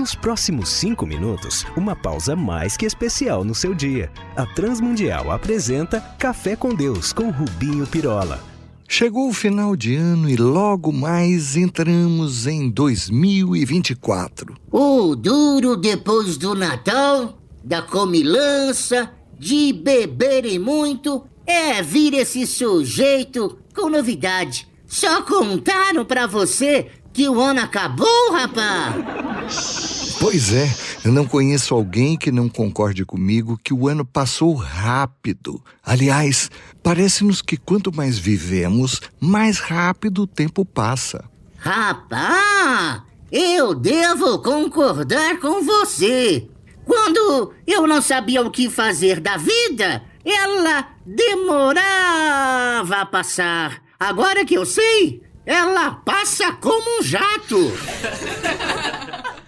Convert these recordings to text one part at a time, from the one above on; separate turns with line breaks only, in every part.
Nos próximos cinco minutos, uma pausa mais que especial no seu dia. A Transmundial apresenta Café com Deus com Rubinho Pirola.
Chegou o final de ano e logo mais entramos em 2024.
O duro depois do Natal, da comilança, de beberem muito, é vir esse sujeito com novidade. Só contaram pra você que o ano acabou, rapaz?
Pois é, eu não conheço alguém que não concorde comigo que o ano passou rápido. Aliás, parece-nos que quanto mais vivemos, mais rápido o tempo passa.
Rapaz, eu devo concordar com você. Quando eu não sabia o que fazer da vida, ela demorava a passar. Agora que eu sei, ela passa como um jato.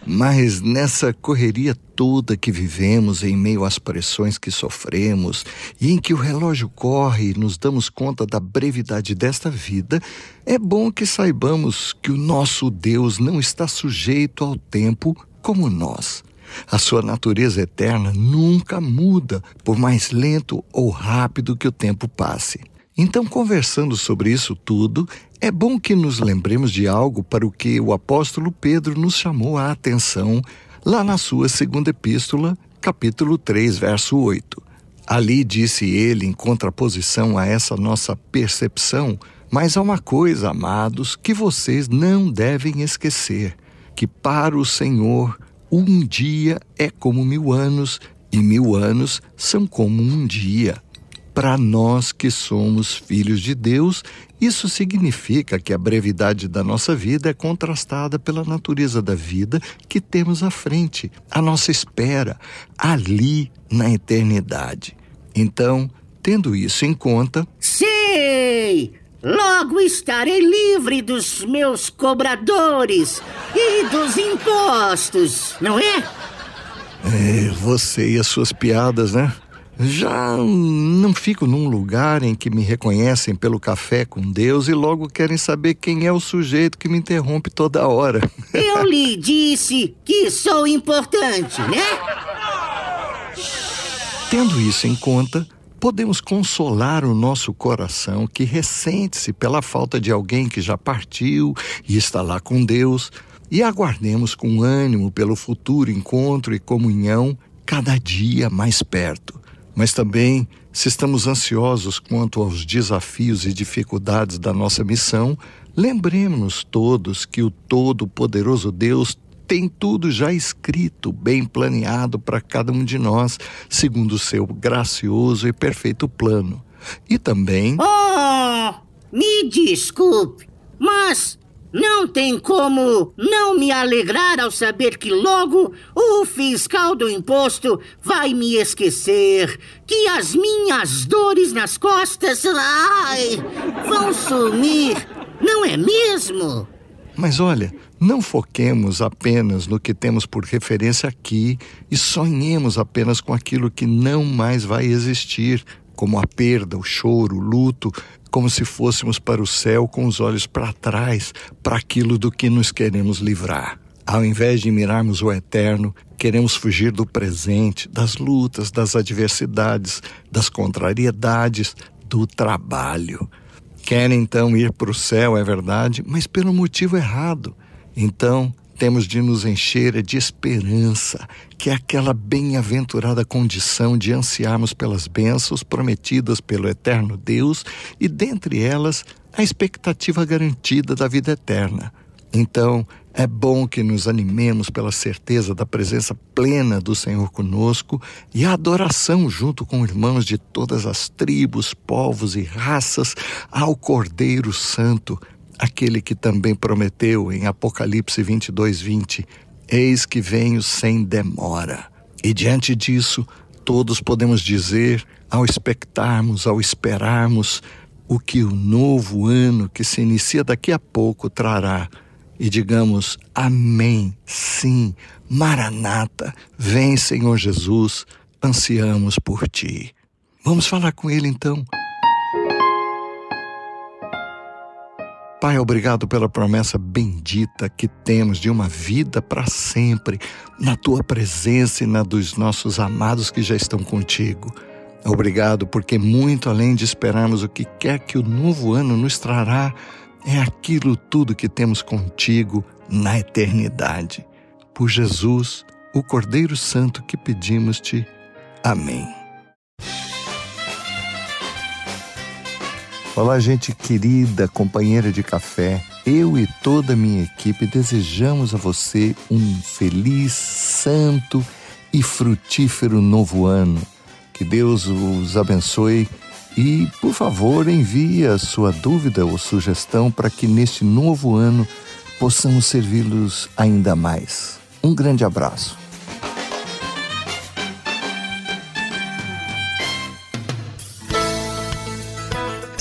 Mas nessa correria toda que vivemos, em meio às pressões que sofremos, e em que o relógio corre e nos damos conta da brevidade desta vida, é bom que saibamos que o nosso Deus não está sujeito ao tempo como nós. A sua natureza eterna nunca muda, por mais lento ou rápido que o tempo passe. Então, conversando sobre isso tudo, é bom que nos lembremos de algo para o que o apóstolo Pedro nos chamou a atenção lá na sua segunda epístola, capítulo 3, verso 8. Ali disse ele, em contraposição a essa nossa percepção, mas há uma coisa, amados, que vocês não devem esquecer: que para o Senhor um dia é como mil anos, e mil anos são como um dia. Para nós que somos filhos de Deus, isso significa que a brevidade da nossa vida é contrastada pela natureza da vida que temos à frente, à nossa espera, ali na eternidade. Então, tendo isso em conta.
Sei! Logo estarei livre dos meus cobradores e dos impostos, não é?
É, você e as suas piadas, né? Já não fico num lugar em que me reconhecem pelo café com Deus e logo querem saber quem é o sujeito que me interrompe toda hora.
Eu lhe disse que sou importante, né?
Tendo isso em conta, podemos consolar o nosso coração que ressente-se pela falta de alguém que já partiu e está lá com Deus, e aguardemos com ânimo pelo futuro encontro e comunhão cada dia mais perto. Mas também, se estamos ansiosos quanto aos desafios e dificuldades da nossa missão, lembremos-nos todos que o Todo-Poderoso Deus tem tudo já escrito, bem planeado para cada um de nós, segundo o seu gracioso e perfeito plano. E também.
Oh! Me desculpe, mas não tem como não me alegrar ao saber que logo o fiscal do imposto vai me esquecer, que as minhas dores nas costas, ai, vão sumir, não é mesmo?
Mas olha, não foquemos apenas no que temos por referência aqui e sonhemos apenas com aquilo que não mais vai existir, como a perda, o choro, o luto, como se fôssemos para o céu com os olhos para trás, para aquilo do que nos queremos livrar. Ao invés de mirarmos o eterno, queremos fugir do presente, das lutas, das adversidades, das contrariedades, do trabalho. Querem então ir para o céu, é verdade, mas pelo motivo errado. Então, temos de nos encher de esperança, que é aquela bem-aventurada condição de ansiarmos pelas bênçãos prometidas pelo eterno Deus e, dentre elas, a expectativa garantida da vida eterna. Então, é bom que nos animemos pela certeza da presença plena do Senhor conosco e a adoração junto com irmãos de todas as tribos, povos e raças ao Cordeiro Santo, aquele que também prometeu em Apocalipse 22, 20: Eis que venho sem demora. E diante disso, todos podemos dizer, ao expectarmos, ao esperarmos, o que o novo ano que se inicia daqui a pouco trará e digamos Amém, sim, Maranata, vem Senhor Jesus, ansiamos por ti. Vamos falar com ele então. Pai, obrigado pela promessa bendita que temos de uma vida para sempre, na tua presença e na dos nossos amados que já estão contigo. Obrigado, porque muito além de esperarmos o que quer que o novo ano nos trará, é aquilo tudo que temos contigo na eternidade. Por Jesus, o Cordeiro Santo que pedimos-te. Amém. Olá, gente querida, companheira de café. Eu e toda a minha equipe desejamos a você um feliz, santo e frutífero novo ano. Que Deus os abençoe e, por favor, envie a sua dúvida ou sugestão para que neste novo ano possamos servi-los ainda mais. Um grande abraço.